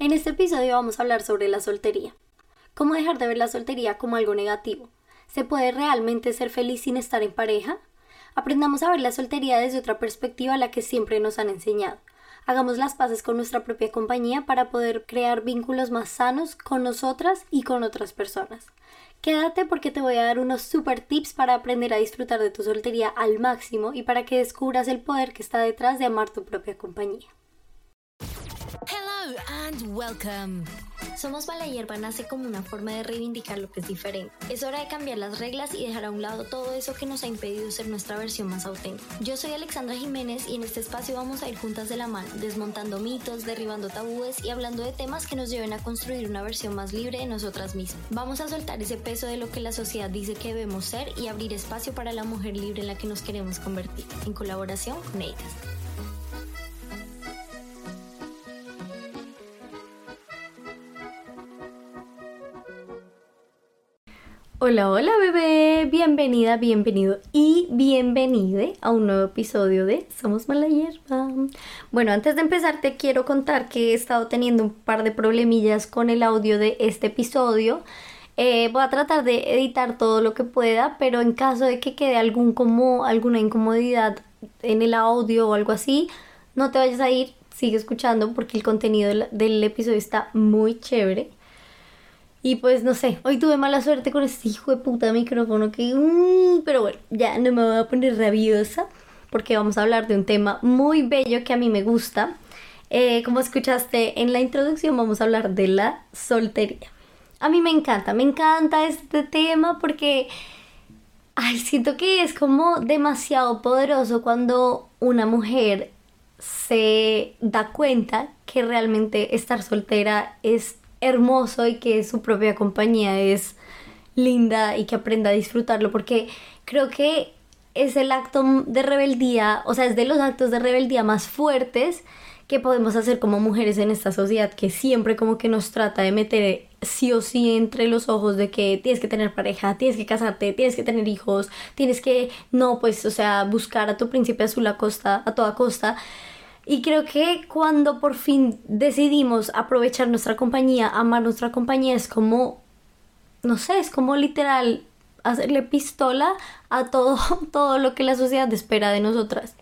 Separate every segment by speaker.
Speaker 1: En este episodio vamos a hablar sobre la soltería. ¿Cómo dejar de ver la soltería como algo negativo? ¿Se puede realmente ser feliz sin estar en pareja? Aprendamos a ver la soltería desde otra perspectiva a la que siempre nos han enseñado. Hagamos las paces con nuestra propia compañía para poder crear vínculos más sanos con nosotras y con otras personas. Quédate porque te voy a dar unos super tips para aprender a disfrutar de tu soltería al máximo y para que descubras el poder que está detrás de amar tu propia compañía.
Speaker 2: And welcome. Somos Mala Hierba nace como una forma de reivindicar lo que es diferente. Es hora de cambiar las reglas y dejar a un lado todo eso que nos ha impedido ser nuestra versión más auténtica. Yo soy Alexandra Jiménez y en este espacio vamos a ir juntas de la mano, desmontando mitos, derribando tabúes y hablando de temas que nos lleven a construir una versión más libre de nosotras mismas. Vamos a soltar ese peso de lo que la sociedad dice que debemos ser y abrir espacio para la mujer libre en la que nos queremos convertir, en colaboración con ellas.
Speaker 1: Hola, hola bebé, bienvenida, bienvenido y bienvenide a un nuevo episodio de Somos Mala Hierba. Bueno, antes de empezar te quiero contar que he estado teniendo un par de problemillas con el audio de este episodio. Eh, voy a tratar de editar todo lo que pueda, pero en caso de que quede algún como, alguna incomodidad en el audio o algo así, no te vayas a ir, sigue escuchando porque el contenido del, del episodio está muy chévere. Y pues no sé, hoy tuve mala suerte con este hijo de puta micrófono que... Mm, pero bueno, ya no me voy a poner rabiosa porque vamos a hablar de un tema muy bello que a mí me gusta. Eh, como escuchaste en la introducción, vamos a hablar de la soltería. A mí me encanta, me encanta este tema porque... Ay, siento que es como demasiado poderoso cuando una mujer se da cuenta que realmente estar soltera es hermoso y que su propia compañía es linda y que aprenda a disfrutarlo porque creo que es el acto de rebeldía, o sea, es de los actos de rebeldía más fuertes que podemos hacer como mujeres en esta sociedad que siempre como que nos trata de meter sí o sí entre los ojos de que tienes que tener pareja, tienes que casarte, tienes que tener hijos, tienes que no, pues, o sea, buscar a tu príncipe azul a costa, a toda costa. Y creo que cuando por fin decidimos aprovechar nuestra compañía, amar nuestra compañía, es como, no sé, es como literal hacerle pistola a todo, todo lo que la sociedad espera de nosotras.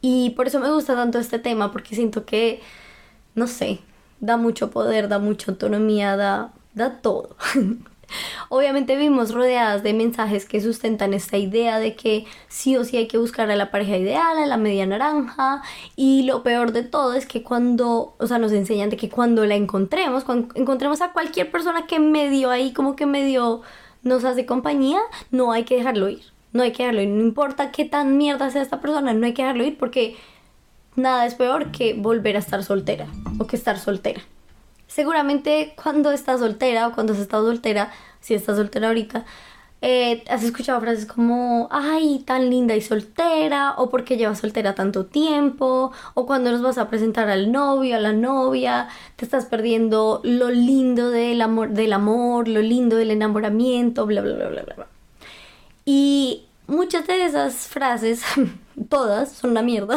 Speaker 1: Y por eso me gusta tanto este tema, porque siento que, no sé, da mucho poder, da mucha autonomía, da, da todo. Obviamente vimos rodeadas de mensajes que sustentan esta idea de que sí o sí hay que buscar a la pareja ideal, a la media naranja y lo peor de todo es que cuando, o sea, nos enseñan de que cuando la encontremos, cuando encontremos a cualquier persona que medio ahí como que medio nos hace compañía, no hay que dejarlo ir. No hay que dejarlo ir, no importa qué tan mierda sea esta persona, no hay que dejarlo ir porque nada es peor que volver a estar soltera o que estar soltera. Seguramente cuando estás soltera o cuando has estado soltera, si estás soltera ahorita, eh, has escuchado frases como, ay, tan linda y soltera, o porque llevas soltera tanto tiempo, o cuando nos vas a presentar al novio, a la novia, te estás perdiendo lo lindo del amor, del amor lo lindo del enamoramiento, bla, bla, bla, bla, bla. Y muchas de esas frases, todas, son una mierda,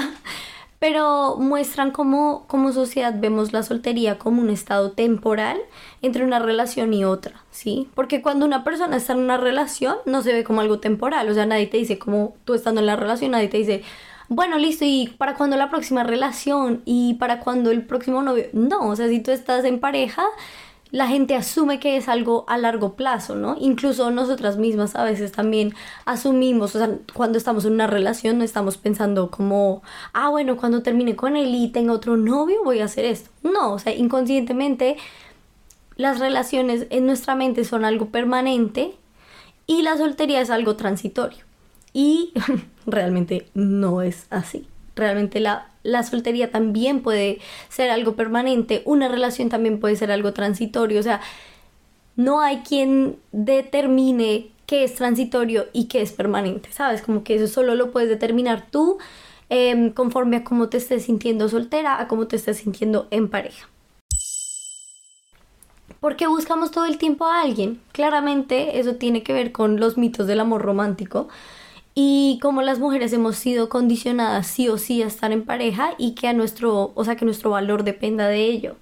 Speaker 1: pero muestran cómo como sociedad vemos la soltería como un estado temporal entre una relación y otra, ¿sí? Porque cuando una persona está en una relación no se ve como algo temporal, o sea, nadie te dice como tú estando en la relación, nadie te dice, bueno, listo, ¿y para cuándo la próxima relación? ¿Y para cuándo el próximo novio? No, o sea, si tú estás en pareja, la gente asume que es algo a largo plazo, ¿no? Incluso nosotras mismas a veces también asumimos, o sea, cuando estamos en una relación no estamos pensando como, ah, bueno, cuando termine con él y tenga otro novio voy a hacer esto. No, o sea, inconscientemente las relaciones en nuestra mente son algo permanente y la soltería es algo transitorio. Y realmente no es así. Realmente la la soltería también puede ser algo permanente, una relación también puede ser algo transitorio, o sea, no hay quien determine qué es transitorio y qué es permanente, ¿sabes? Como que eso solo lo puedes determinar tú em, conforme a cómo te estés sintiendo soltera, a cómo te estés sintiendo en pareja. Porque buscamos todo el tiempo a alguien. Claramente eso tiene que ver con los mitos del amor romántico y como las mujeres hemos sido condicionadas sí o sí a estar en pareja y que a nuestro, o sea, que nuestro valor dependa de ello.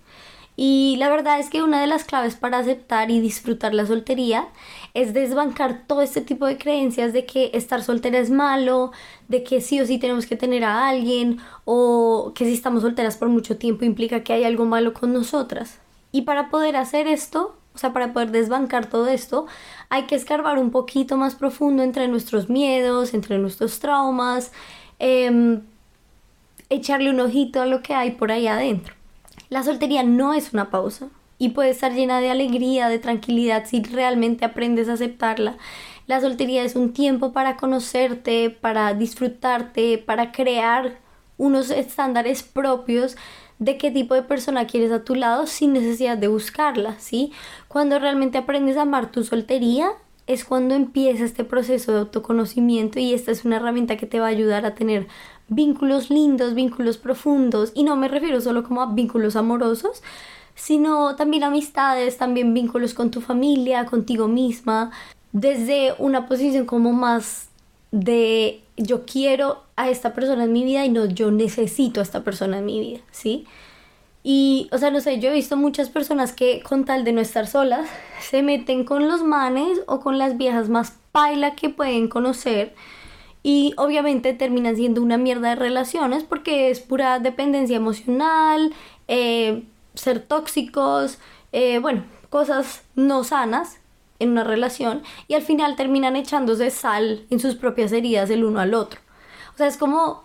Speaker 1: Y la verdad es que una de las claves para aceptar y disfrutar la soltería es desbancar todo este tipo de creencias de que estar soltera es malo, de que sí o sí tenemos que tener a alguien o que si estamos solteras por mucho tiempo implica que hay algo malo con nosotras. Y para poder hacer esto, o sea, para poder desbancar todo esto, hay que escarbar un poquito más profundo entre nuestros miedos, entre nuestros traumas, em, echarle un ojito a lo que hay por ahí adentro. La soltería no es una pausa y puede estar llena de alegría, de tranquilidad si realmente aprendes a aceptarla. La soltería es un tiempo para conocerte, para disfrutarte, para crear unos estándares propios de qué tipo de persona quieres a tu lado sin necesidad de buscarla, ¿sí? Cuando realmente aprendes a amar tu soltería es cuando empieza este proceso de autoconocimiento y esta es una herramienta que te va a ayudar a tener vínculos lindos, vínculos profundos, y no me refiero solo como a vínculos amorosos, sino también amistades, también vínculos con tu familia, contigo misma, desde una posición como más de yo quiero a esta persona en mi vida y no yo necesito a esta persona en mi vida, ¿sí? Y, o sea, no sé, yo he visto muchas personas que con tal de no estar solas, se meten con los manes o con las viejas más paila que pueden conocer y obviamente terminan siendo una mierda de relaciones porque es pura dependencia emocional, eh, ser tóxicos, eh, bueno, cosas no sanas en una relación y al final terminan echándose sal en sus propias heridas el uno al otro. O sea, es como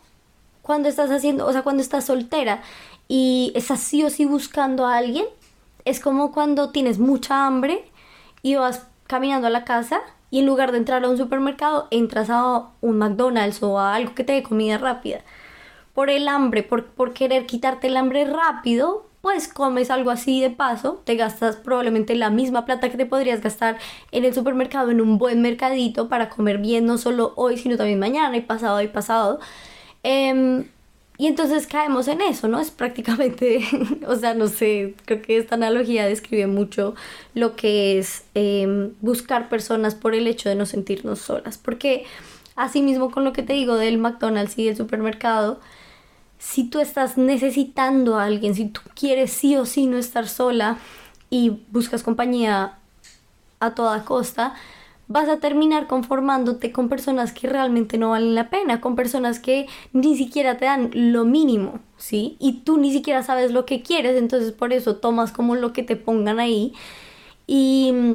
Speaker 1: cuando estás haciendo, o sea, cuando estás soltera y estás sí o sí buscando a alguien, es como cuando tienes mucha hambre y vas caminando a la casa y en lugar de entrar a un supermercado, entras a un McDonald's o a algo que te dé comida rápida. Por el hambre, por, por querer quitarte el hambre rápido, pues comes algo así de paso, te gastas probablemente la misma plata que te podrías gastar en el supermercado, en un buen mercadito para comer bien, no solo hoy, sino también mañana y pasado y pasado. Eh, y entonces caemos en eso, ¿no? Es prácticamente, o sea, no sé, creo que esta analogía describe mucho lo que es em, buscar personas por el hecho de no sentirnos solas. Porque así mismo con lo que te digo del McDonald's y del supermercado, si tú estás necesitando a alguien, si tú quieres sí o sí no estar sola y buscas compañía a toda costa, vas a terminar conformándote con personas que realmente no valen la pena, con personas que ni siquiera te dan lo mínimo, ¿sí? Y tú ni siquiera sabes lo que quieres, entonces por eso tomas como lo que te pongan ahí y mm,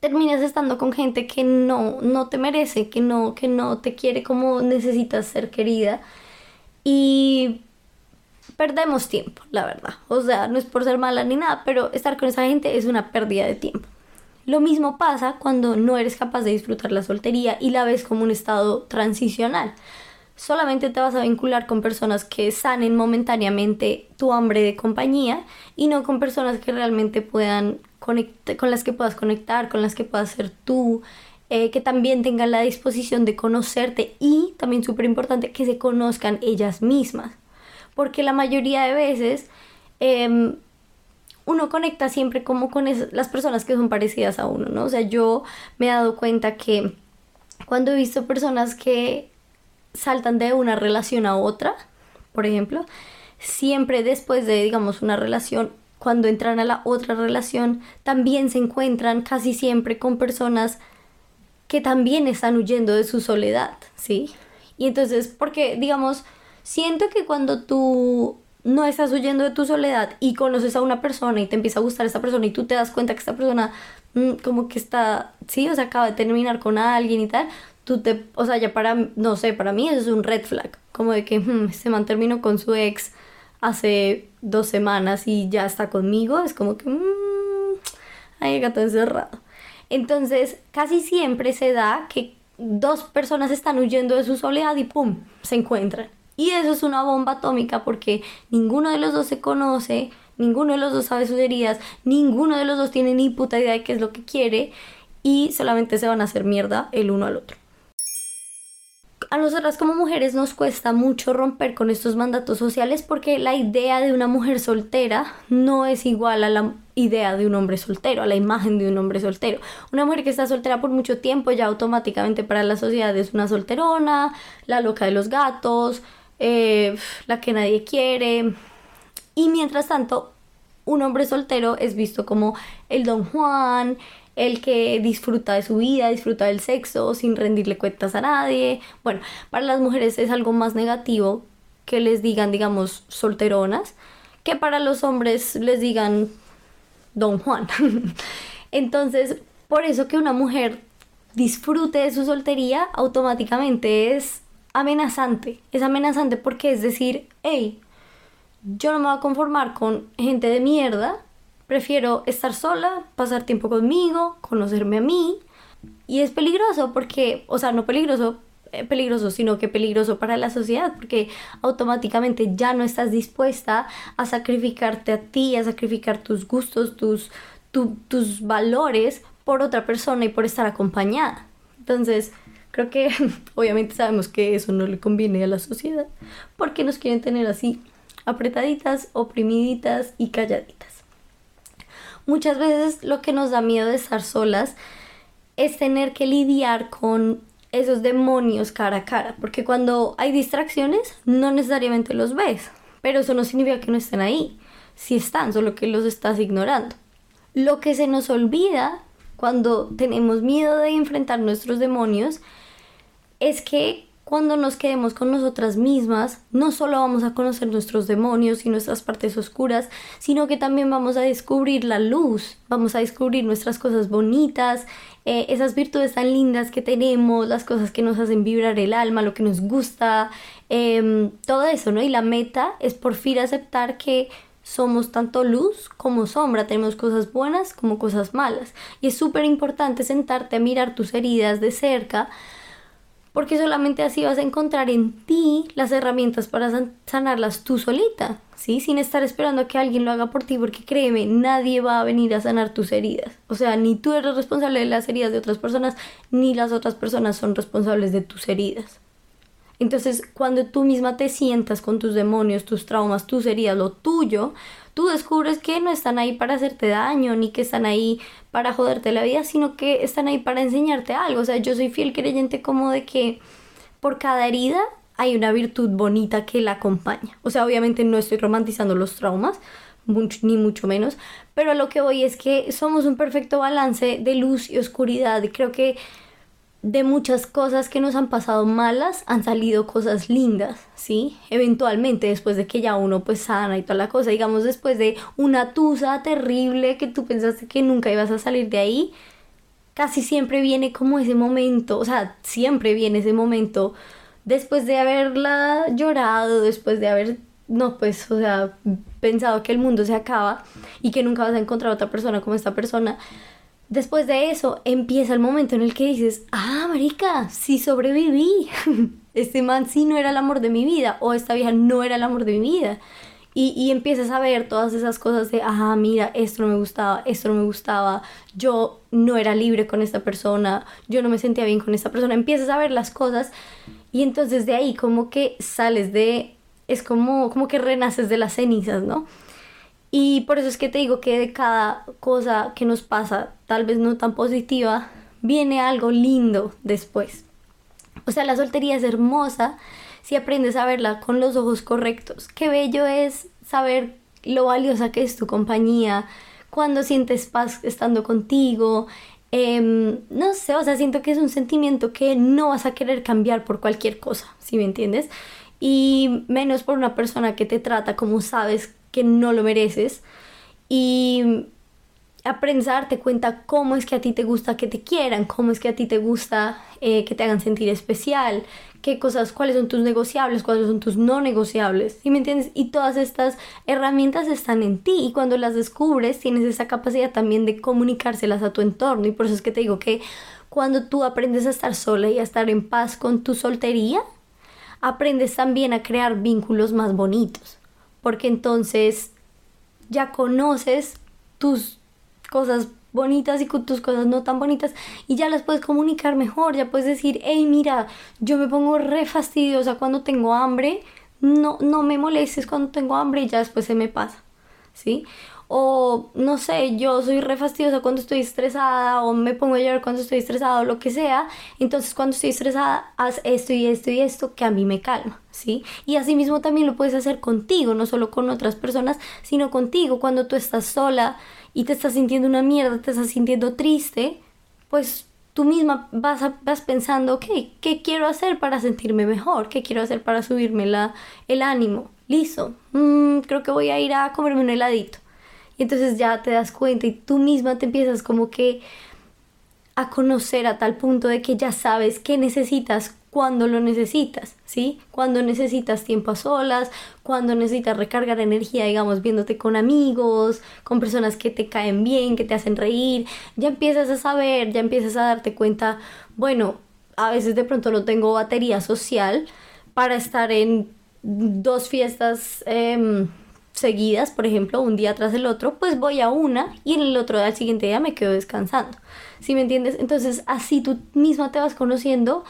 Speaker 1: terminas estando con gente que no, no te merece, que no, que no te quiere como necesitas ser querida y perdemos tiempo, la verdad. O sea, no es por ser mala ni nada, pero estar con esa gente es una pérdida de tiempo. Lo mismo pasa cuando no eres capaz de disfrutar la soltería y la ves como un estado transicional. Solamente te vas a vincular con personas que sanen momentáneamente tu hambre de compañía y no con personas que realmente puedan conectar, con las que puedas conectar, con las que puedas ser tú, eh, que también tengan la disposición de conocerte y también súper importante que se conozcan ellas mismas. Porque la mayoría de veces em, uno conecta siempre como con las personas que son parecidas a uno, ¿no? O sea, yo me he dado cuenta que cuando he visto personas que saltan de una relación a otra, por ejemplo, siempre después de, digamos, una relación, cuando entran a la otra relación, también se encuentran casi siempre con personas que también están huyendo de su soledad, ¿sí? Y entonces, porque, digamos, siento que cuando tú no estás huyendo de tu soledad y conoces a una persona y te empieza a gustar esa persona y tú te das cuenta que esta persona mm, como que está, sí, o sea, acaba de terminar con alguien y tal, tú te, o sea, ya para, no sé, para mí eso es un red flag, como de que hmm, se man terminó con su ex hace dos semanas y ya está conmigo, es como que, mmm, hay gato encerrado. Entonces, casi siempre se da que dos personas están huyendo de su soledad y pum, se encuentran. Y eso es una bomba atómica porque ninguno de los dos se conoce, ninguno de los dos sabe sus heridas, ninguno de los dos tiene ni puta idea de qué es lo que quiere y solamente se van a hacer mierda el uno al otro. A nosotras como mujeres nos cuesta mucho romper con estos mandatos sociales porque la idea de una mujer soltera no es igual a la idea de un hombre soltero, a la imagen de un hombre soltero. Una mujer que está soltera por mucho tiempo ya automáticamente para la sociedad es una solterona, la loca de los gatos, eh, la que nadie quiere. Y mientras tanto, un hombre soltero es visto como el don Juan, el que disfruta de su vida, disfruta del sexo sin rendirle cuentas a nadie. Bueno, para las mujeres es algo más negativo que les digan, digamos, solteronas, que para los hombres les digan don Juan. Entonces, por eso que una mujer disfrute de su soltería automáticamente es amenazante. Es amenazante porque es decir, hey, yo no me voy a conformar con gente de mierda, prefiero estar sola, pasar tiempo conmigo, conocerme a mí. Y es peligroso porque, o sea, no peligroso, eh, peligroso, sino que peligroso para la sociedad, porque automáticamente ya no estás dispuesta a sacrificarte a ti, a sacrificar tus gustos, tus, tus valores por otra persona y por estar acompañada. Entonces, creo que obviamente sabemos que eso no le conviene a la sociedad, porque nos quieren tener así apretaditas, oprimiditas y calladitas. Muchas veces lo que nos da miedo de estar solas es tener que lidiar con esos demonios cara a cara, porque cuando hay distracciones no necesariamente los ves, pero eso no significa que no estén ahí, si están, solo que los estás ignorando. Lo que se nos olvida cuando tenemos miedo de enfrentar nuestros demonios es que cuando nos quedemos con nosotras mismas, no solo vamos a conocer nuestros demonios y nuestras partes oscuras, sino que también vamos a descubrir la luz, vamos a descubrir nuestras cosas bonitas, eh, esas virtudes tan lindas que tenemos, las cosas que nos hacen vibrar el alma, lo que nos gusta, em, todo eso, ¿no? Y la meta es por fin aceptar que somos tanto luz como sombra, tenemos cosas buenas como cosas malas. Y es súper importante sentarte a mirar tus heridas de cerca porque solamente así vas a encontrar en ti las herramientas para sanarlas tú solita, ¿sí? Sin estar esperando que alguien lo haga por ti, porque créeme, nadie va a venir a sanar tus heridas. O sea, ni tú eres responsable de las heridas de otras personas, ni las otras personas son responsables de tus heridas. Entonces, cuando tú misma te sientas con tus demonios, tus traumas, tus heridas, lo tuyo, tú descubres que no están ahí para hacerte daño, ni que están ahí para joderte la vida, sino que están ahí para enseñarte algo. O sea, yo soy fiel creyente como de que por cada herida hay una virtud bonita que la acompaña. O sea, obviamente no estoy romantizando los traumas, ni mucho menos, pero lo que voy es que somos un perfecto balance de luz y oscuridad. Y creo que de muchas cosas que nos han pasado malas han salido cosas lindas, ¿sí? Eventualmente, después de que ya uno pues sana y toda la cosa, digamos después de una tusa terrible que tú pensaste que nunca ibas a salir de ahí, casi siempre viene como ese momento, o sea, siempre viene ese momento después de haberla llorado, después de haber, no, pues, o sea, pensado que el mundo se acaba y que nunca vas a encontrar otra persona como esta persona Después de eso empieza el momento en el que dices, ah, marica, sí sobreviví. Este man sí no era el amor de mi vida o esta vieja no era el amor de mi vida. Y, empiezas a ver todas esas cosas de, ah, mira, esto no me gustaba, esto no me gustaba, yo no era libre con esta persona, yo no me sentía bien con esta persona. Empiezas a ver las cosas y entonces de ahí como que sales de, es como, como que renaces de las cenizas, ¿no? Y por eso es que te digo que de cada cosa que nos pasa, tal vez no tan positiva, viene algo lindo después. O sea, la soltería es hermosa si aprendes a verla con los ojos correctos. Qué bello es saber lo valiosa que es tu compañía, cuando sientes paz estando contigo. Em, no sé, o sea, siento que es un sentimiento que no vas a querer cambiar por cualquier cosa, si me entiendes? Y menos por una persona que te trata como sabes no lo mereces. Y aprendes a darte cuenta cómo es que a ti te gusta que te quieran, cómo es que a ti te gusta eh, que te hagan sentir especial, qué cosas, cuáles son tus negociables, cuáles son tus no negociables, ¿sí me entiendes? Y todas estas herramientas están en ti y cuando las descubres tienes esa capacidad también de comunicárselas a tu entorno. Y por eso es que te digo que cuando tú aprendes a estar sola y a estar en paz con tu soltería, aprendes también a crear vínculos más bonitos porque entonces ya conoces tus cosas bonitas y tus cosas no tan bonitas y ya las puedes comunicar mejor, ya puedes decir, hey mira, yo me pongo re fastidiosa cuando tengo hambre, no, no me molestes cuando tengo hambre y ya después se me pasa, ¿sí? O no sé, yo soy re fastidiosa cuando estoy estresada o me pongo a llorar cuando estoy estresada o lo que sea, entonces cuando estoy estresada haz esto y esto y esto que a mí me calma, ¿sí? Y así mismo también lo puedes hacer contigo, no solo con otras personas, sino contigo cuando tú estás sola y te estás sintiendo una mierda, te estás sintiendo triste, pues tú misma vas, vas pensando, ok, ¿qué quiero hacer para sentirme mejor? ¿Qué quiero hacer para subirme la, el ánimo? Listo, mm, creo que voy a ir a comerme un heladito. Y entonces ya te das cuenta y tú misma te empiezas como que a conocer a tal punto de que ya sabes qué necesitas cuando lo necesitas, ¿sí? Cuando necesitas tiempo a solas, cuando necesitas recargar energía, digamos, viéndote con amigos, con personas que te caen bien, que te hacen reír, ya empiezas a saber, ya empiezas a darte cuenta, bueno, a veces de pronto no tengo batería social para estar en dos fiestas em, seguidas, por ejemplo, un día tras el otro, pues voy a una y en el otro día, al siguiente día me quedo descansando. ¿Sí me entiendes? Entonces así tú misma te vas conociendo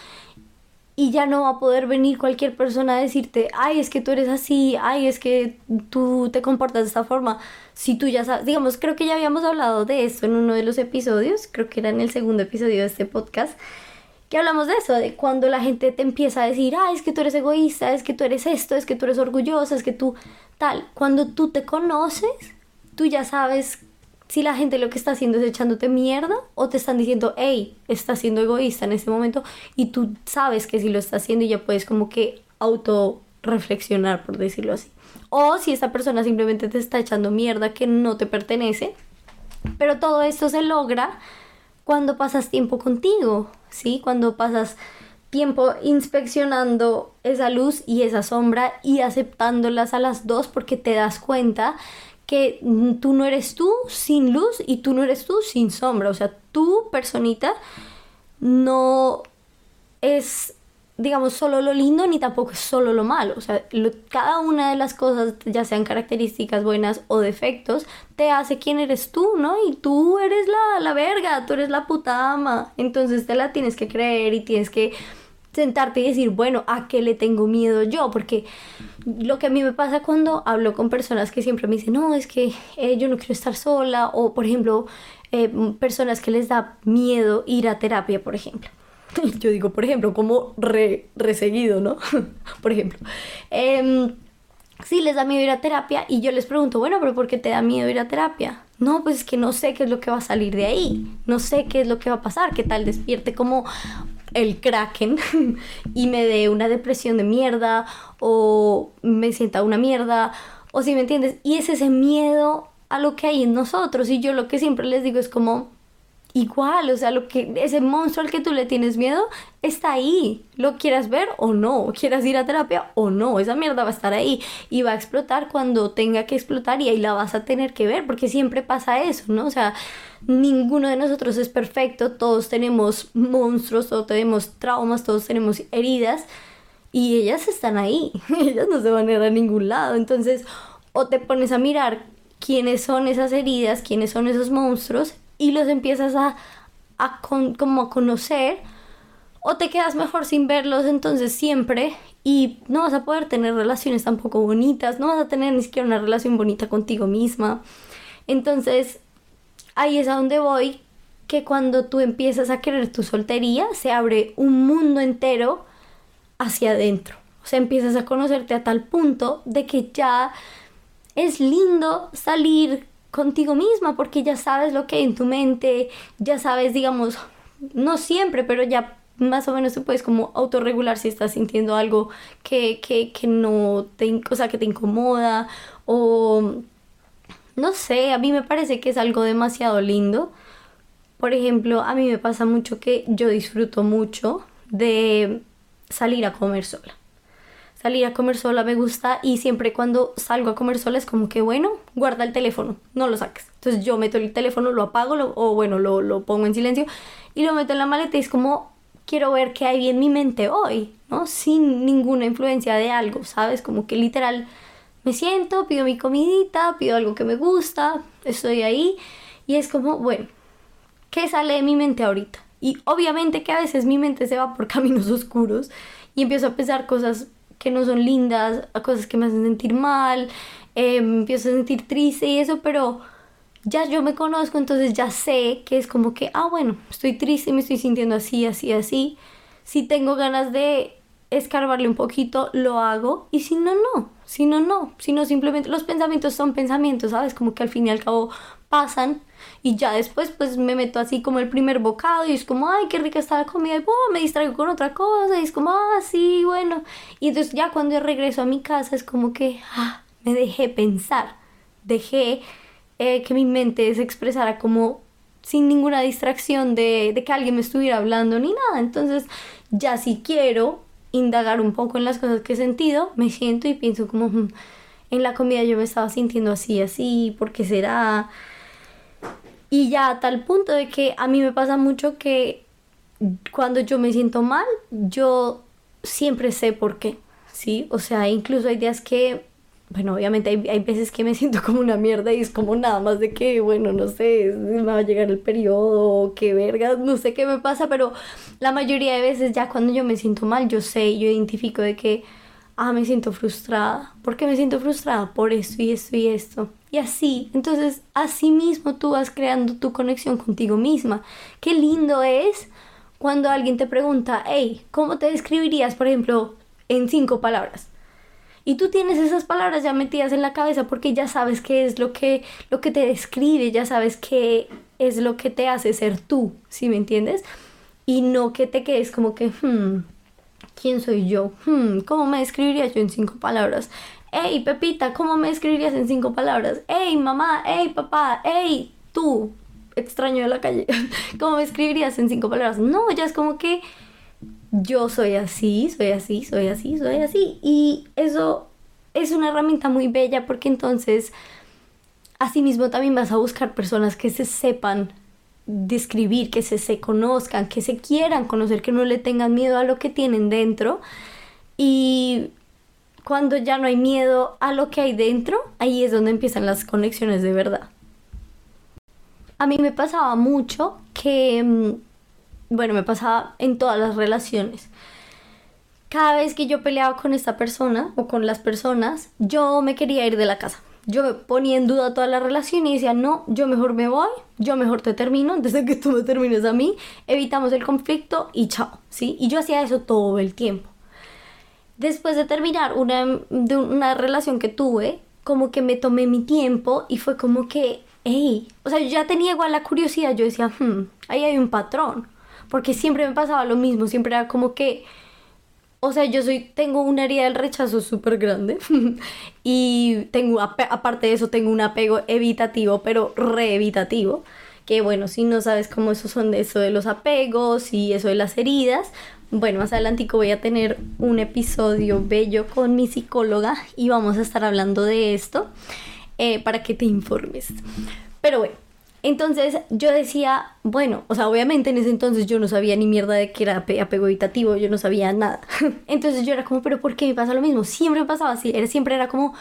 Speaker 1: y ya no va a poder venir cualquier persona a decirte, ay, es que tú eres así, ay, es que tú te comportas de esta forma. Si tú ya sabes, digamos, creo que ya habíamos hablado de esto en uno de los episodios, creo que era en el segundo episodio de este podcast, que hablamos de eso, de cuando la gente te empieza a decir, ah, es que tú eres egoísta, es que tú eres esto, es que tú eres orgullosa, es que tú tal. Cuando tú te conoces, tú ya sabes si la gente lo que está haciendo es echándote mierda o te están diciendo, hey, estás siendo egoísta en este momento y tú sabes que si lo está haciendo y ya puedes como que auto reflexionar, por decirlo así. O si esta persona simplemente te está echando mierda que no te pertenece. Pero todo esto se logra cuando pasas tiempo contigo, ¿sí? Cuando pasas tiempo inspeccionando esa luz y esa sombra y aceptándolas a las dos porque te das cuenta que tú no eres tú sin luz y tú no eres tú sin sombra. O sea, tu personita no es digamos, solo lo lindo ni tampoco es solo lo malo. O sea, cada una de las cosas, ya sean características buenas o defectos, te hace quién eres tú, ¿no? Y tú eres la, la verga, tú eres la puta ama. Entonces te la tienes que creer y tienes que sentarte y decir, bueno, ¿a qué le tengo miedo yo? Porque lo que a mí me pasa cuando hablo con personas que siempre me dicen, no, es que eh, yo no quiero estar sola, o por ejemplo, eh, personas que les da miedo ir a terapia, por ejemplo yo digo, por ejemplo, como re, reseguido, ¿no? por ejemplo. Eh, sí, les da miedo ir a terapia y yo les pregunto, bueno, pero ¿por qué te da miedo ir a terapia? No, pues es que no sé qué es lo que va a salir de ahí, no sé qué es lo que va a pasar, qué tal despierte como el kraken y me dé una depresión de mierda o me sienta una mierda o si me entiendes, y es ese miedo a lo que hay en nosotros y yo lo que siempre les digo es como igual, o sea, lo que ese monstruo al que tú le tienes miedo está ahí, lo quieras ver o no, quieras ir a terapia o no, esa mierda va a estar ahí y va a explotar cuando tenga que explotar y ahí la vas a tener que ver, porque siempre pasa eso, ¿no? O sea, ninguno de nosotros es perfecto, todos tenemos monstruos, todos tenemos traumas, todos tenemos heridas y ellas están ahí, ellas no se van a ir a ningún lado, entonces o te pones a mirar quiénes son esas heridas, quiénes son esos monstruos y los empiezas a, a como a conocer o te quedas mejor sin verlos entonces siempre y no vas a poder tener relaciones tampoco bonitas, no vas a tener ni siquiera una relación bonita contigo misma. Entonces, ahí es a donde voy, que cuando tú empiezas a querer tu soltería, se abre un mundo entero hacia adentro. O sea, empiezas a conocerte a tal punto de que ya es lindo salir contigo misma porque ya sabes lo que hay en tu mente, ya sabes, digamos, no siempre, pero ya más o menos te puedes como autorregular si estás sintiendo algo que, que, que no te, o sea, que te incomoda o no sé, a mí me parece que es algo demasiado lindo. Por ejemplo, a mí me pasa mucho que yo disfruto mucho de salir a comer sola salir a comer sola me gusta y siempre cuando salgo a comer sola es como que bueno, guarda el teléfono, no lo saques. Entonces yo meto el teléfono, lo apago o bueno, lo, lo pongo en silencio y lo meto en la maleta y es como quiero ver qué hay en mi mente hoy, ¿no? Sin ninguna influencia de algo, ¿sabes? Como que literal me siento, pido mi comidita, pido algo que me gusta, estoy ahí y es como, bueno, ¿qué sale de mi mente ahorita? Y obviamente que a veces mi mente se va por caminos oscuros y empiezo a pensar cosas que no son lindas, a cosas que me hacen sentir mal, eh, me empiezo a sentir triste y eso, pero ya yo me conozco, entonces ya sé que es como que, ah, bueno, estoy triste, me estoy sintiendo así, así, así. Si tengo ganas de escarbarle un poquito, lo hago. Y si no, no. Si no, no. Si no, simplemente los pensamientos son pensamientos, ¿sabes? Como que al fin y al cabo pasan. Y ya después, pues me meto así como el primer bocado y es como, ay, qué rica está la comida. Y me distraigo con otra cosa. Y es como, ah, sí, bueno. Y entonces ya cuando regreso a mi casa es como que, ah, me dejé pensar. Dejé eh, que mi mente se expresara como sin ninguna distracción de, de que alguien me estuviera hablando ni nada. Entonces, ya si quiero indagar un poco en las cosas que he sentido, me siento y pienso como hmm, en la comida yo me estaba sintiendo así, así, ¿por qué será? Y ya a tal punto de que a mí me pasa mucho que cuando yo me siento mal, yo siempre sé por qué, ¿sí? O sea, incluso hay días que bueno, obviamente hay, hay, veces que me siento como una mierda y es como nada más de que, bueno, no sé, me va a llegar el periodo, qué verga, no sé qué me pasa, pero la mayoría de veces ya cuando yo me siento mal, yo sé, yo identifico de que, ah, me siento frustrada. ¿Por qué me siento frustrada? Por esto y esto y esto. Y así, entonces, así mismo tú vas creando tu conexión contigo misma. Qué lindo es cuando alguien te pregunta, hey, ¿cómo te describirías, por ejemplo, en cinco palabras? Y tú tienes esas palabras ya metidas en la cabeza porque ya sabes qué es lo que, lo que te describe, ya sabes qué es lo que te hace ser tú, ¿sí me entiendes? Y no que te quedes como que, hmm, ¿quién soy yo? Hmm, ¿cómo me describirías yo en cinco palabras? Hey, Pepita, ¿cómo me describirías en cinco palabras? Hey, mamá, hey, papá, hey, tú, extraño de la calle, ¿cómo me escribirías en cinco palabras? No, ya es como que yo soy así, soy así, soy así, soy así. Y eso es una herramienta muy bella porque entonces, asimismo, también vas a buscar personas que se sepan describir, que se, se conozcan, que se quieran conocer, que no le tengan miedo a lo que tienen dentro. Y cuando ya no hay miedo a lo que hay dentro, ahí es donde empiezan las conexiones de verdad. A mí me pasaba mucho que mm, bueno, me pasaba en todas las relaciones. Cada vez que yo peleaba con esta persona o con las personas, yo me quería ir de la casa. Yo me ponía en duda toda la relación y decía, no, yo mejor me voy, yo mejor te termino, antes de que tú me termines a mí, evitamos el conflicto y chao, ¿sí? Y yo hacía eso todo el tiempo. Después de terminar una, de una relación que tuve, como que me tomé mi tiempo y fue como que, hey, o sea, yo ya tenía igual la curiosidad, yo decía, hmm, ahí hay un patrón porque siempre me pasaba lo mismo, siempre era como que, o sea, yo soy, tengo una herida del rechazo súper grande y tengo, aparte de eso, tengo un apego evitativo, pero re-evitativo, que bueno, si no sabes cómo eso son de eso de los apegos y eso de las heridas, bueno, más adelante voy a tener un episodio bello con mi psicóloga y vamos a estar hablando de esto eh, para que te informes. Pero bueno, entonces yo decía, bueno, o sea, obviamente en ese entonces yo no sabía ni mierda de que era apego evitativo, yo no sabía nada. Entonces yo era como, pero ¿por qué me pasa lo mismo? Siempre me pasaba así, era, siempre era como,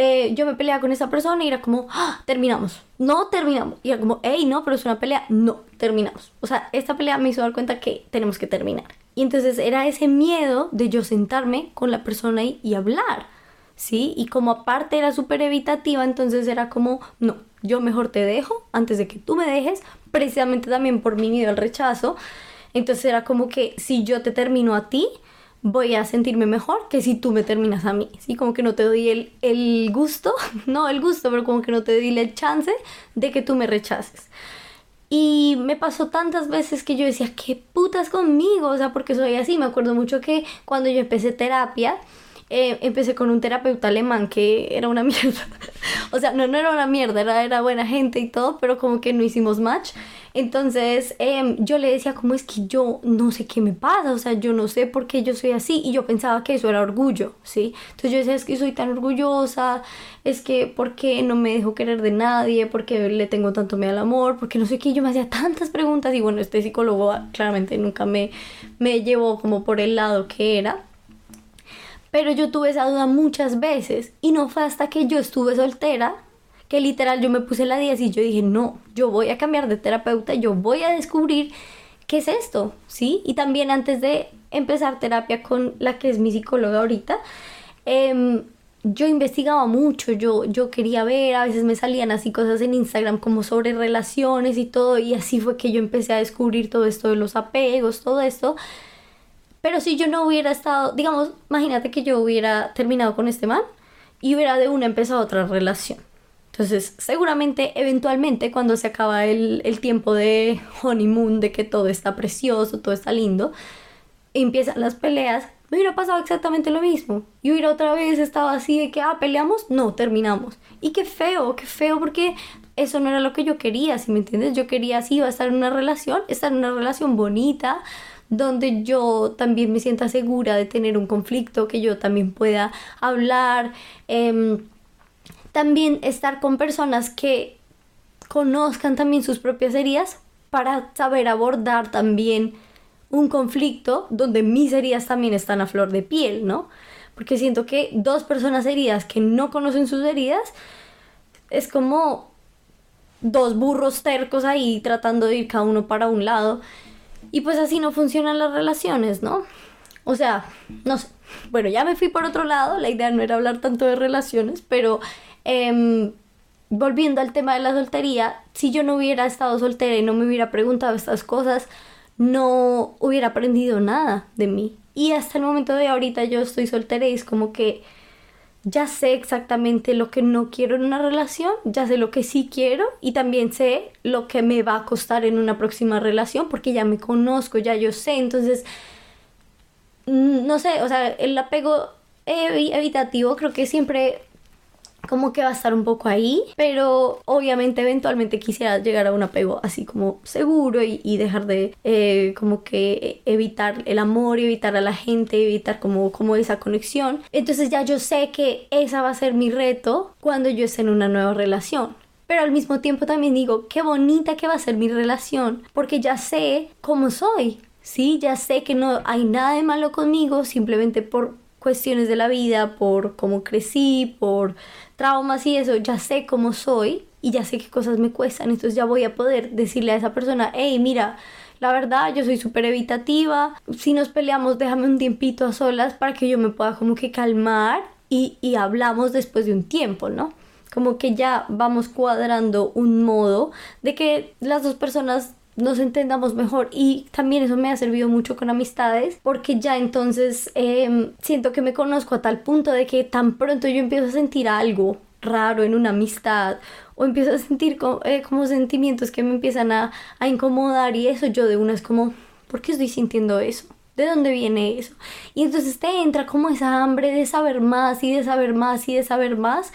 Speaker 1: eh, yo me peleaba con esa persona y era como, ¡Ah, terminamos, no terminamos. Y era como, hey, no, pero es una pelea, no, terminamos. O sea, esta pelea me hizo dar cuenta que tenemos que terminar. Y entonces era ese miedo de yo sentarme con la persona y, y hablar, ¿sí? Y como aparte era súper evitativa, entonces era como, no, yo mejor te dejo antes de que tú me dejes, precisamente también por mi miedo al rechazo. Entonces era como que si yo te termino a ti, voy a sentirme mejor que si tú me terminas a mí, ¿sí? Como que no te doy el, el gusto, no el gusto, pero como que no te doy el chance de que tú me rechaces. Y me pasó tantas veces que yo decía, ¿qué putas conmigo? O sea, porque soy así. Me acuerdo mucho que cuando yo empecé terapia, eh, empecé con un terapeuta alemán que era una mierda. o sea, no, no era una mierda, era, era buena gente y todo, pero como que no hicimos match. Entonces em, yo le decía, como es que yo no sé qué me pasa? O sea, yo no sé por qué yo soy así. Y yo pensaba que eso era orgullo, ¿sí? Entonces yo decía, es que soy tan orgullosa, es que ¿por qué no me dejo querer de nadie? ¿Por qué le tengo tanto miedo al amor? Porque no sé qué. Yo me hacía tantas preguntas y bueno, este psicólogo claramente nunca me, me llevó como por el lado que era. Pero yo tuve esa duda muchas veces y no fue hasta que yo estuve soltera que literal yo me puse la 10 y yo dije, no, yo voy a cambiar de terapeuta, yo voy a descubrir qué es esto, ¿sí? Y también antes de empezar terapia con la que es mi psicóloga ahorita, em, yo investigaba mucho, yo, yo quería ver, a veces me salían así cosas en Instagram como sobre relaciones y todo, y así fue que yo empecé a descubrir todo esto de los apegos, todo esto. Pero si yo no hubiera estado, digamos, imagínate que yo hubiera terminado con este man y hubiera de una empezado otra relación. Entonces, seguramente, eventualmente, cuando se acaba el, el tiempo de honeymoon, de que todo está precioso, todo está lindo, empiezan las peleas, me hubiera pasado exactamente lo mismo. Y hubiera otra vez estado así de que, ah, peleamos, no, terminamos. Y qué feo, qué feo, porque eso no era lo que yo quería, si me entiendes. Yo quería, sí, iba a estar en una relación, estar en una relación bonita, donde yo también me sienta segura de tener un conflicto, que yo también pueda hablar. Em, también estar con personas que conozcan también sus propias heridas para saber abordar también un conflicto donde mis heridas también están a flor de piel, ¿no? Porque siento que dos personas heridas que no conocen sus heridas es como dos burros tercos ahí tratando de ir cada uno para un lado. Y pues así no funcionan las relaciones, ¿no? O sea, no sé. Bueno, ya me fui por otro lado, la idea no era hablar tanto de relaciones, pero em, volviendo al tema de la soltería, si yo no hubiera estado soltera y no me hubiera preguntado estas cosas, no hubiera aprendido nada de mí. Y hasta el momento de ahorita yo estoy soltera y es como que ya sé exactamente lo que no quiero en una relación, ya sé lo que sí quiero y también sé lo que me va a costar en una próxima relación porque ya me conozco, ya yo sé. Entonces, no sé, o sea, el apego evitativo creo que siempre como que va a estar un poco ahí, pero obviamente eventualmente quisiera llegar a un apego así como seguro y, dejar de eh, como que evitar el amor, evitar a la gente, evitar como, como esa conexión. Entonces ya yo sé que esa va a ser mi reto cuando yo esté en una nueva relación. Pero al mismo tiempo también digo, qué bonita que va a ser mi relación, porque ya sé cómo soy, ¿sí? Ya sé que no hay nada de malo conmigo simplemente por cuestiones de la vida, por cómo crecí, por traumas y eso, ya sé cómo soy y ya sé qué cosas me cuestan, entonces ya voy a poder decirle a esa persona, hey, mira, la verdad, yo soy súper evitativa, si nos peleamos, déjame un tiempito a solas para que yo me pueda como que calmar y, y hablamos después de un tiempo, ¿no? Como que ya vamos cuadrando un modo de que las dos personas nos entendamos mejor y también eso me ha servido mucho con amistades porque ya entonces em, siento que me conozco a tal punto de que tan pronto yo empiezo a sentir algo raro en una amistad o empiezo a sentir eh, como, sentimientos que me empiezan a, a incomodar y eso yo de una es como, ¿por qué estoy sintiendo eso? ¿De dónde viene eso? Y entonces te entra como esa hambre de saber más y de saber más y de saber más.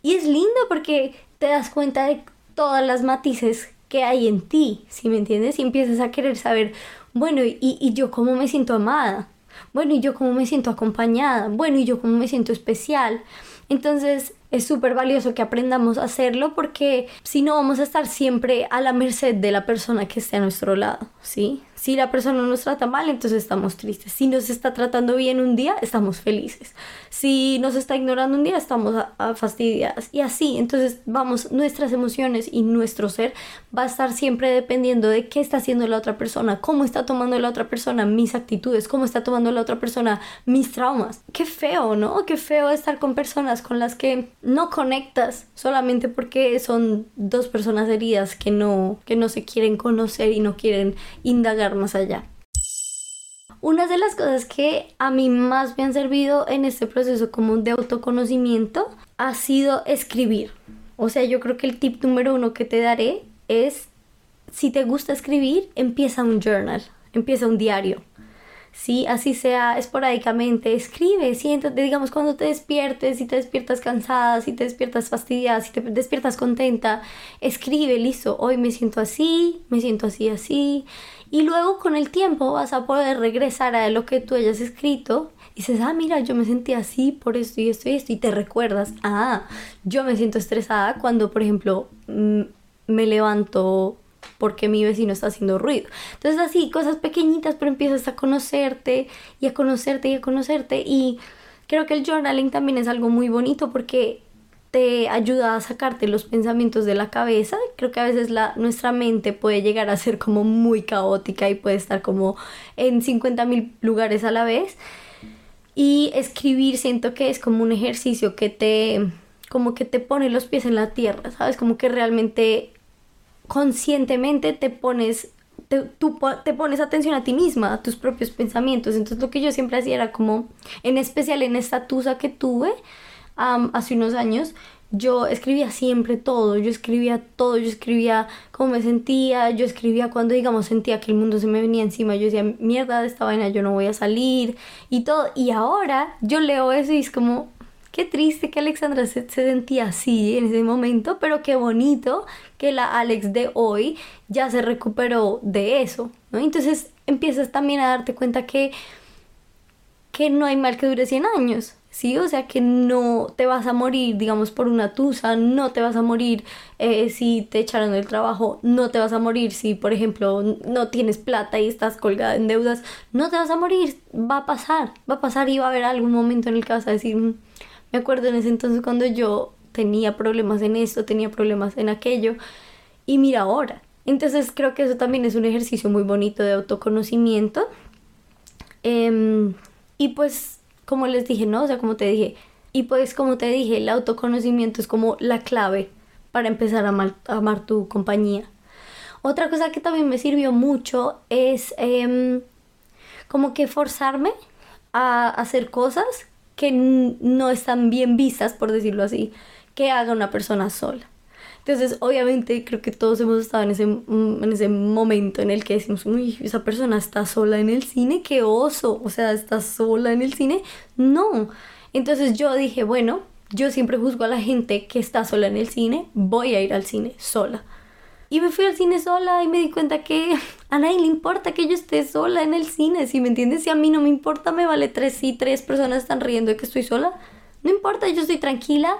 Speaker 1: Y es lindo porque te das cuenta de todas las matices que hay en ti, si me entiendes? Y empiezas a querer saber, bueno, y, y yo cómo me siento amada, bueno, y yo cómo me siento acompañada, bueno, y yo cómo me siento especial. Entonces es súper valioso que aprendamos a hacerlo porque si no vamos a estar siempre a la merced de la persona que esté a nuestro lado, ¿sí? Si la persona nos trata mal, entonces estamos tristes. Si nos está tratando bien un día, estamos felices. Si nos está ignorando un día, estamos fastidiadas. Y así, entonces vamos, nuestras emociones y nuestro ser va a estar siempre dependiendo de qué está haciendo la otra persona, cómo está tomando la otra persona mis actitudes, cómo está tomando la otra persona mis traumas. Qué feo, ¿no? Qué feo estar con personas con las que no conectas solamente porque son dos personas heridas que no, que no se quieren conocer y no quieren indagar más allá. Una de las cosas que a mí más me han servido en este proceso común de autoconocimiento ha sido escribir. O sea, yo creo que el tip número uno que te daré es, si te gusta escribir, empieza un journal, empieza un diario. Sí, así sea esporádicamente, escribe, siéntate, digamos, cuando te despiertes, si te despiertas cansada, si te despiertas fastidiada, si te despiertas contenta, escribe, listo, hoy me siento así, me siento así, así, y luego con el tiempo vas a poder regresar a lo que tú hayas escrito y dices, ah, mira, yo me sentí así por esto y esto y esto. Y te recuerdas, ah, yo me siento estresada cuando, por ejemplo, mm, me levanto porque mi vecino está haciendo ruido. Entonces así, cosas pequeñitas, pero empiezas a conocerte y a conocerte y a conocerte. Y creo que el journaling también es algo muy bonito porque te ayuda a sacarte los pensamientos de la cabeza. Creo que a veces la, nuestra mente puede llegar a ser como muy caótica y puede estar como en 50 mil lugares a la vez. Y escribir siento que es como un ejercicio que te, como que te pone los pies en la tierra, ¿sabes? Como que realmente conscientemente te pones te, tú te pones atención a ti misma, a tus propios pensamientos. Entonces lo que yo siempre hacía era como, en especial en esta tusa que tuve hace unos años, yo escribía siempre todo, yo escribía todo, yo escribía cómo me sentía, yo escribía cuando, digamos, sentía que el mundo se me venía encima, yo decía, mierda de esta vaina, yo no voy a salir y todo. Y ahora yo leo eso y es como, qué triste que Alexandra se, sentía así en ese momento, pero qué bonito que la Alex de hoy ya se recuperó de eso, ¿no? Entonces empiezas también a darte cuenta que, que no hay mal que dure 100 años, ¿sí? O sea que no te vas a morir, digamos, por una tusa, no te vas a morir eh, si te echaron del trabajo, no te vas a morir si, por ejemplo, no tienes plata y estás colgada en deudas, no te vas a morir, va a pasar, va a pasar y va a haber algún momento en el que vas a decir, mm, me acuerdo en ese entonces cuando yo tenía problemas en esto, tenía problemas en aquello, y mira ahora. Entonces creo que eso también es un ejercicio muy bonito de autoconocimiento. Em, y pues, como les dije, ¿no? O sea, como te dije, y pues como te dije, el autoconocimiento es como la clave para empezar a amar, tu compañía. Otra cosa que también me sirvió mucho es em, como que forzarme a hacer cosas que no están bien vistas, por decirlo así, que haga una persona sola. Entonces, obviamente, creo que todos hemos estado en ese, mm, en ese momento en el que decimos, uy, esa persona está sola en el cine, qué oso, o sea, está sola en el cine. No. Entonces yo dije, bueno, yo siempre juzgo a la gente que está sola en el cine, voy a ir al cine sola. Y me fui al cine sola y me di cuenta que a nadie le importa que yo esté sola en el cine, si me entiendes, si a mí no me importa, me vale tres si tres personas están riendo de que estoy sola, no importa, yo estoy tranquila,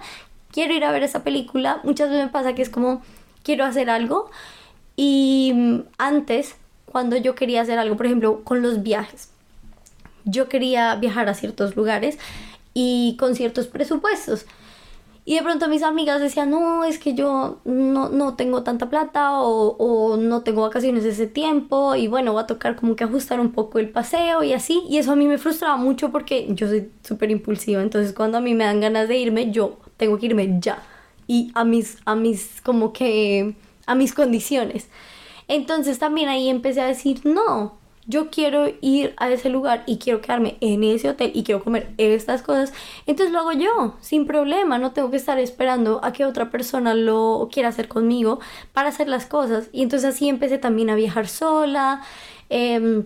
Speaker 1: quiero ir a ver esa película, muchas veces me pasa que es como quiero hacer algo y mm, antes cuando yo quería hacer algo, por ejemplo, con los viajes, yo quería viajar a ciertos lugares y con ciertos presupuestos. Y de pronto mis amigas decían, no, es que yo no, no tengo tanta plata o, o, no tengo vacaciones ese tiempo y bueno, va a tocar como que ajustar un poco el paseo y así. Y eso a mí me frustraba mucho porque yo soy súper impulsiva. Entonces cuando a mí me dan ganas de irme, yo tengo que irme ya. Y a mis, a mis, como que, a mis condiciones. Entonces también ahí empecé a decir, no, yo quiero ir a ese lugar y quiero quedarme en ese hotel y quiero comer estas cosas, entonces lo hago yo, sin problema, no tengo que estar esperando a que otra persona lo quiera hacer conmigo para hacer las cosas. Y entonces así empecé también a viajar sola, em,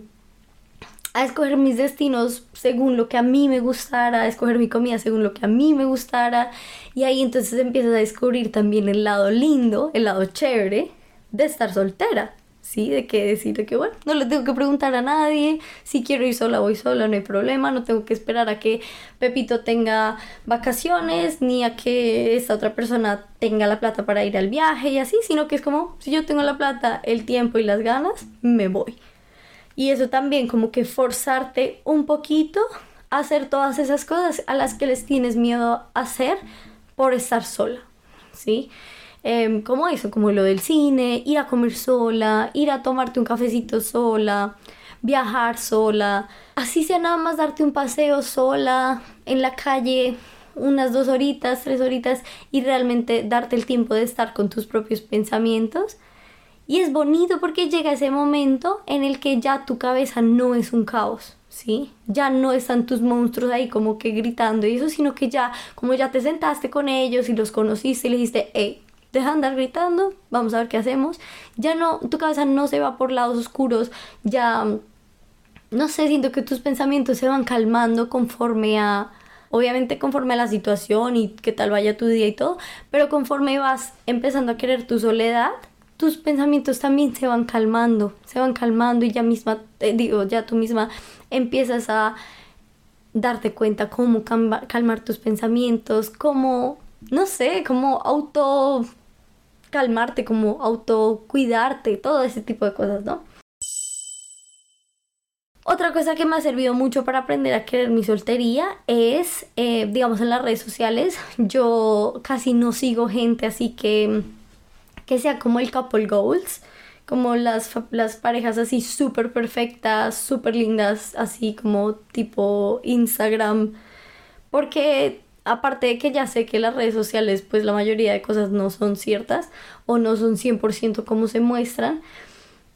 Speaker 1: a escoger mis destinos según lo que a mí me gustara, a escoger mi comida según lo que a mí me gustara. Y ahí entonces empiezas a descubrir también el lado lindo, el lado chévere de estar soltera. ¿Sí? De que decir que, bueno, no le tengo que preguntar a nadie, si quiero ir sola, voy sola, no hay problema, no tengo que esperar a que Pepito tenga vacaciones, ni a que esta otra persona tenga la plata para ir al viaje y así, sino que es como, si yo tengo la plata, el tiempo y las ganas, me voy. Y eso también como que forzarte un poquito a hacer todas esas cosas a las que les tienes miedo a hacer por estar sola, ¿sí? Eh, como eso, como lo del cine, ir a comer sola, ir a tomarte un cafecito sola, viajar sola, así sea nada más darte un paseo sola en la calle unas dos horitas, tres horitas y realmente darte el tiempo de estar con tus propios pensamientos. Y es bonito porque llega ese momento en el que ya tu cabeza no es un caos, ¿sí? Ya no están tus monstruos ahí como que gritando y eso, sino que ya, como ya te sentaste con ellos y los conociste y le dijiste, hey, deja de andar gritando, vamos a ver qué hacemos. Ya no, tu cabeza no se va por lados oscuros, ya, no sé, siento que tus pensamientos se van calmando conforme a, obviamente conforme a la situación y qué tal vaya tu día y todo, pero conforme vas empezando a querer tu soledad, tus pensamientos también se van calmando, se van calmando y ya misma, digo, ya tú misma empiezas a darte cuenta cómo calmar tus pensamientos, cómo, no sé, cómo auto calmarte, como cuidarte todo ese tipo de cosas, ¿no? Otra Otra cosa que me ha servido mucho para aprender a querer mi soltería es, eh, digamos, en las redes sociales. Yo casi no sigo gente así que, que sea como el couple goals, como las, las parejas así súper perfectas, súper lindas, así como tipo Instagram. Porque aparte de que ya sé que las redes sociales, pues la mayoría de cosas no son ciertas o no son 100% como se muestran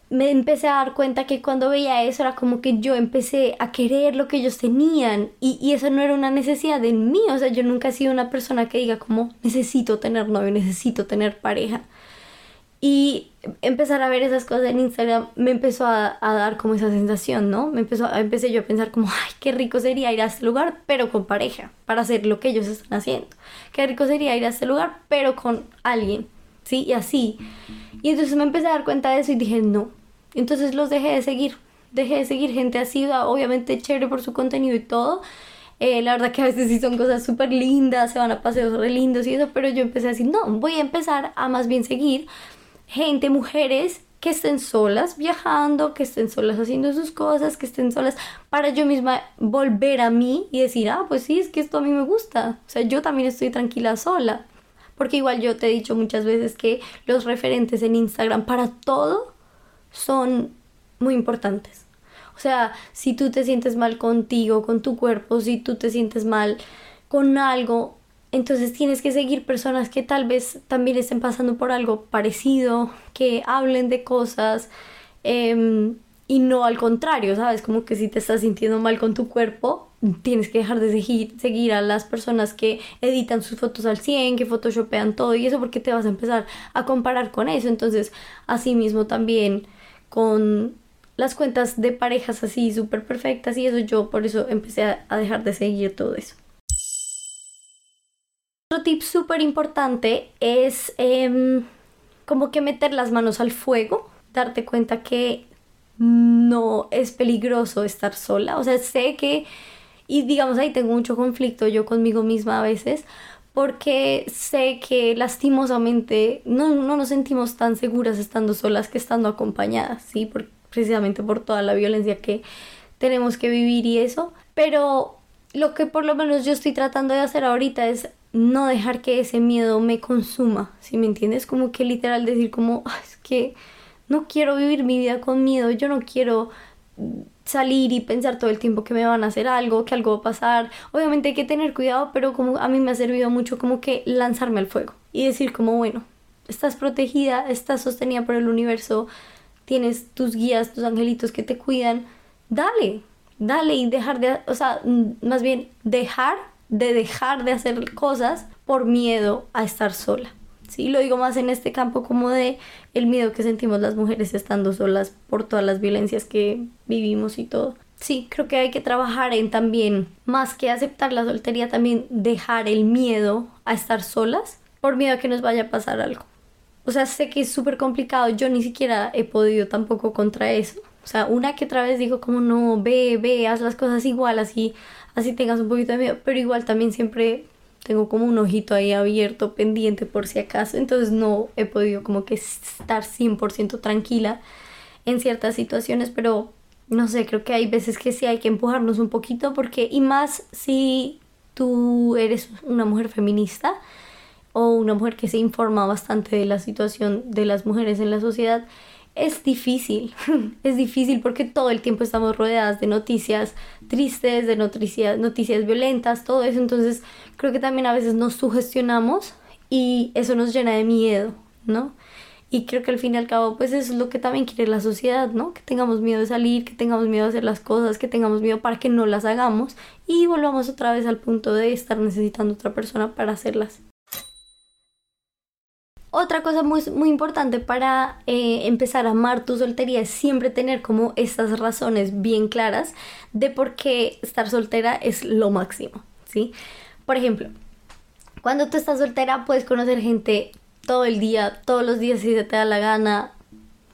Speaker 1: me empecé a dar cuenta que cuando veía eso era como que yo empecé a querer lo que ellos tenían y, y, eso no era una necesidad de mí, o sea, yo nunca he sido una persona que diga como necesito tener novio, necesito tener pareja. Y empezar a ver esas cosas en Instagram me empezó a, a dar como esa sensación, ¿no? Me empezó, empecé yo a pensar como, ay, qué rico sería ir a este lugar, pero con pareja, para hacer lo que ellos están haciendo. Qué rico sería ir a este lugar, pero con alguien, ¿sí? Y así. Y entonces me empecé a dar cuenta de eso y dije, no. Entonces los dejé de seguir. Dejé de seguir gente así, obviamente chévere por su contenido y todo. Eh, la verdad que a veces sí son cosas súper lindas, se van a paseos re lindos y eso, pero yo empecé a decir, no, voy a empezar a más bien seguir gente, mujeres que estén solas viajando, que estén solas haciendo sus cosas, que estén solas para yo misma volver a mí y decir, ah, pues sí, es que esto a mí me gusta. O sea, yo también estoy tranquila sola. Porque igual yo te he dicho muchas veces que los referentes en Instagram para todo son muy importantes. O sea, si tú te sientes mal contigo, con tu cuerpo, si tú te sientes mal con algo, entonces tienes que seguir personas que tal vez también estén pasando por algo parecido, que hablen de cosas em, y no al contrario, ¿sabes? Como que si te estás sintiendo mal con tu cuerpo, tienes que dejar de seguir, a las personas que editan sus fotos al 100, que photoshopean todo y eso porque te vas a empezar a comparar con eso. Entonces, así mismo también con las cuentas de parejas así súper perfectas y eso yo por eso empecé a, dejar de seguir todo eso. Otro tip súper importante es em, como que meter las manos al fuego, darte cuenta que no es peligroso estar sola. O sea, sé que y digamos, ahí tengo mucho conflicto yo conmigo misma a veces, porque sé que lastimosamente no, no nos sentimos tan seguras estando solas que estando acompañadas, ¿sí? precisamente por toda la violencia que tenemos que vivir y eso. Pero lo que por lo menos yo estoy tratando de hacer ahorita es no dejar que ese miedo me consuma, ¿sí me entiendes? Como que literal decir como, es que no quiero vivir mi vida con miedo, yo no quiero salir y pensar todo el tiempo que me van a hacer algo, que algo va a pasar. Obviamente hay que tener cuidado, pero como a mí me ha servido mucho como que lanzarme al fuego y decir como, bueno, estás protegida, estás sostenida por el universo, tienes tus guías, tus angelitos que te cuidan, dale, dale y dejar de, o sea, más bien dejar de dejar de hacer cosas por miedo a estar sola. Sí, lo digo más en este campo como de el miedo que sentimos las mujeres estando solas por todas las violencias que vivimos y todo. Sí, creo que hay que trabajar en también, más que aceptar la soltería, también dejar el miedo a estar solas por miedo a que nos vaya a pasar algo. O sea, sé que es súper complicado, yo ni siquiera he podido tampoco contra eso. O sea, una que otra vez digo como no, ve, ve, haz las cosas igual, así, así tengas un poquito de miedo, pero igual también siempre tengo como un ojito ahí abierto, pendiente por si acaso, entonces no he podido como que estar 100% tranquila en ciertas situaciones, pero no sé, creo que hay veces que sí hay que empujarnos un poquito porque, y más si tú eres una mujer feminista o una mujer que se informa bastante de la situación de las mujeres en la sociedad, es difícil, es difícil porque todo el tiempo estamos rodeadas de noticias tristes, de noticias, noticias violentas, todo eso, entonces creo que también a veces nos sugestionamos y eso nos llena de miedo, ¿no? Y creo que al fin y al cabo, pues es lo que también quiere la sociedad, ¿no? Que tengamos miedo de salir, que tengamos miedo de hacer las cosas, que tengamos miedo para que no las hagamos y volvamos otra vez al punto de estar necesitando otra persona para hacerlas. Otra cosa muy, muy importante para eh, empezar a amar tu soltería es siempre tener como estas razones bien claras de por qué estar soltera es lo máximo, ¿sí? Por ejemplo, cuando tú estás soltera puedes conocer gente todo el día, todos los días si se te da la gana,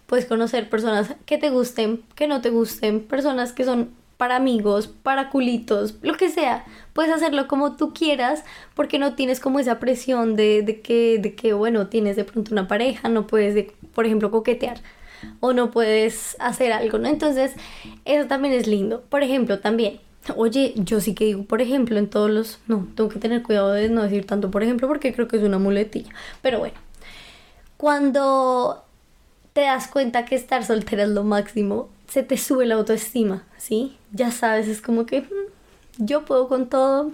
Speaker 1: puedes conocer personas que te gusten, que no te gusten, personas que son para amigos, para culitos, lo que sea. Puedes hacerlo como tú quieras porque no tienes como esa presión de, que, de que, bueno, tienes de pronto una pareja, no puedes, de, por ejemplo, coquetear. o no puedes hacer algo, ¿no? Entonces, eso también es lindo. Por ejemplo, también, oye, yo sí que digo, por ejemplo, en todos los, no, tengo que tener cuidado de no decir tanto, por ejemplo, porque creo que es una muletilla. Pero bueno, cuando te das cuenta que estar soltera es lo máximo, se te sube la autoestima, ¿sí? Ya sabes, es como que mm, yo puedo con todo,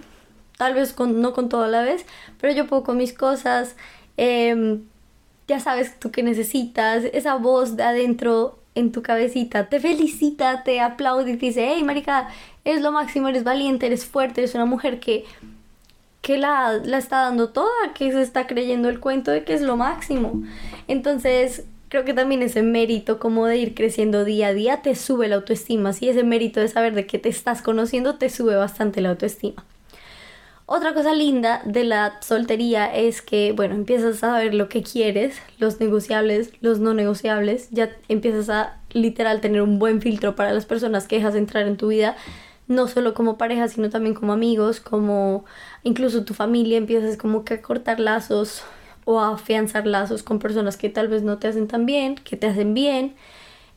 Speaker 1: tal vez con, no con todo a la vez, pero yo puedo con mis cosas, em, ya sabes tú que necesitas, esa voz de adentro en tu cabecita te felicita, te aplaude y te dice, hey, marica, eres lo máximo, eres valiente, eres fuerte, eres una mujer que, que la, la está dando toda, que se está creyendo el cuento de que es lo máximo. Entonces, creo que también ese mérito como de ir creciendo día a día te sube la autoestima, ¿sí? Ese mérito de saber de que te estás conociendo te sube bastante la autoestima. Otra cosa linda de la soltería es que, bueno, empiezas a saber lo que quieres, los negociables, los no negociables, ya empiezas a literal tener un buen filtro para las personas que dejas entrar en tu vida, no solo como pareja, sino también como amigos, como incluso tu familia, empiezas como que a cortar lazos o afianzar lazos con personas que tal vez no te hacen tan bien, que te hacen bien.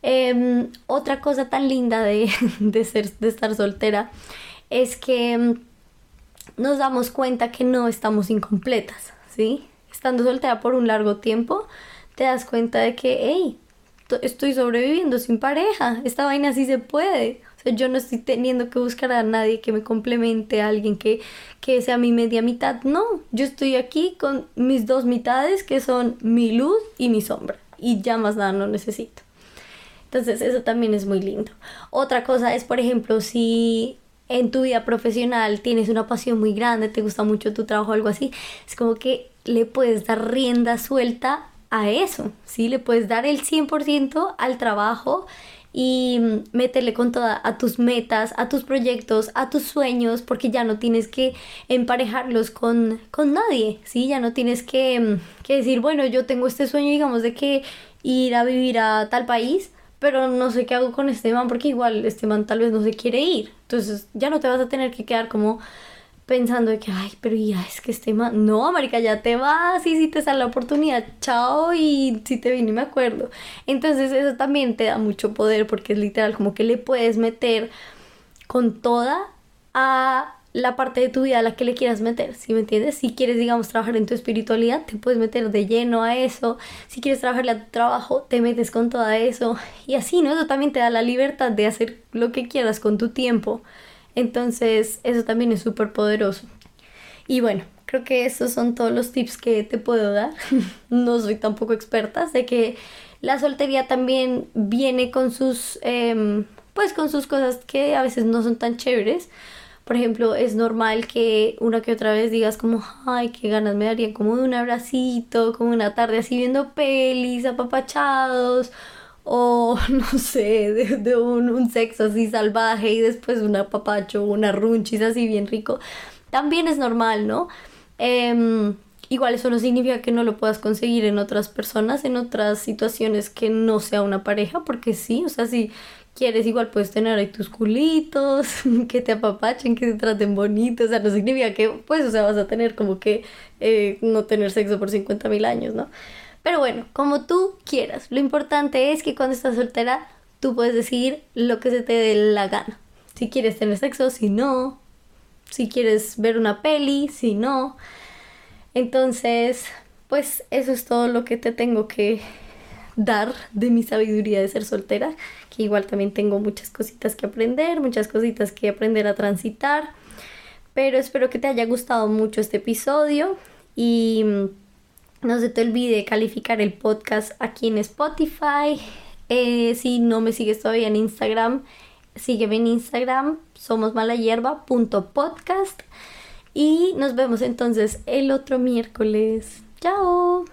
Speaker 1: Em, otra cosa tan linda de, de, ser, de estar soltera es que em, nos damos cuenta que no estamos incompletas, ¿sí? Estando soltera por un largo tiempo, te das cuenta de que, hey, estoy sobreviviendo sin pareja, esta vaina sí se puede. Yo no estoy teniendo que buscar a nadie que me complemente, a alguien que, que sea mi media mitad. No, yo estoy aquí con mis dos mitades que son mi luz y mi sombra. Y ya más nada no necesito. Entonces eso también es muy lindo. Otra cosa es, por ejemplo, si en tu vida profesional tienes una pasión muy grande, te gusta mucho tu trabajo o algo así, es como que le puedes dar rienda suelta a eso, ¿sí? Le puedes dar el 100% al trabajo y meterle con toda a tus metas, a tus proyectos, a tus sueños, porque ya no tienes que emparejarlos con, con nadie, ¿sí? Ya no tienes que, que decir, bueno, yo tengo este sueño, digamos, de que ir a vivir a tal país, pero no sé qué hago con este man porque igual este man tal vez no se quiere ir. Entonces ya no te vas a tener que quedar como pensando de que, ay, pero ya es que este man, no, marica, ya te vas y si te sale la oportunidad, chao y si te vine me acuerdo. Entonces eso también te da mucho poder porque es literal como que le puedes meter con toda a la parte de tu vida a la que le quieras meter, ¿sí me entiendes? Si quieres, digamos, trabajar en tu espiritualidad, te puedes meter de lleno a eso. Si quieres trabajarle a tu trabajo, te metes con todo eso. Y así, ¿no? Eso también te da la libertad de hacer lo que quieras con tu tiempo. Entonces, eso también es súper poderoso. Y bueno, creo que esos son todos los tips que te puedo dar. no soy tampoco experta, sé que la soltería también viene con sus, em, pues con sus cosas que a veces no son tan chéveres por ejemplo, es normal que una que otra vez digas como, ay, qué ganas me daría como de un abracito, como una tarde así viendo pelis, apapachados, o no sé, de, un, sexo así salvaje y después un apapacho, una runchis así bien rico. También es normal, ¿no? Em, igual eso no significa que no lo puedas conseguir en otras personas, en otras situaciones que no sea una pareja, porque sí, o sea, sí quieres, igual puedes tener ahí tus culitos, que te apapachen, que te traten bonito, o sea, no significa que, pues, o sea, vas a tener como que eh, no tener sexo por 50 mil años, ¿no? Pero bueno, como tú quieras, lo importante es que cuando estás soltera, tú puedes decidir lo que se te dé la gana. Si quieres tener sexo, si no, si quieres ver una peli, si no. Entonces, pues eso es todo lo que te tengo que dar de mi sabiduría de ser soltera, que igual también tengo muchas cositas que aprender, muchas cositas que aprender a transitar, pero espero que te haya gustado mucho este episodio y no se te olvide calificar el podcast aquí en Spotify. Eh, si no me sigues todavía en Instagram, sígueme en Instagram, somos podcast y nos vemos entonces el otro miércoles. Chao.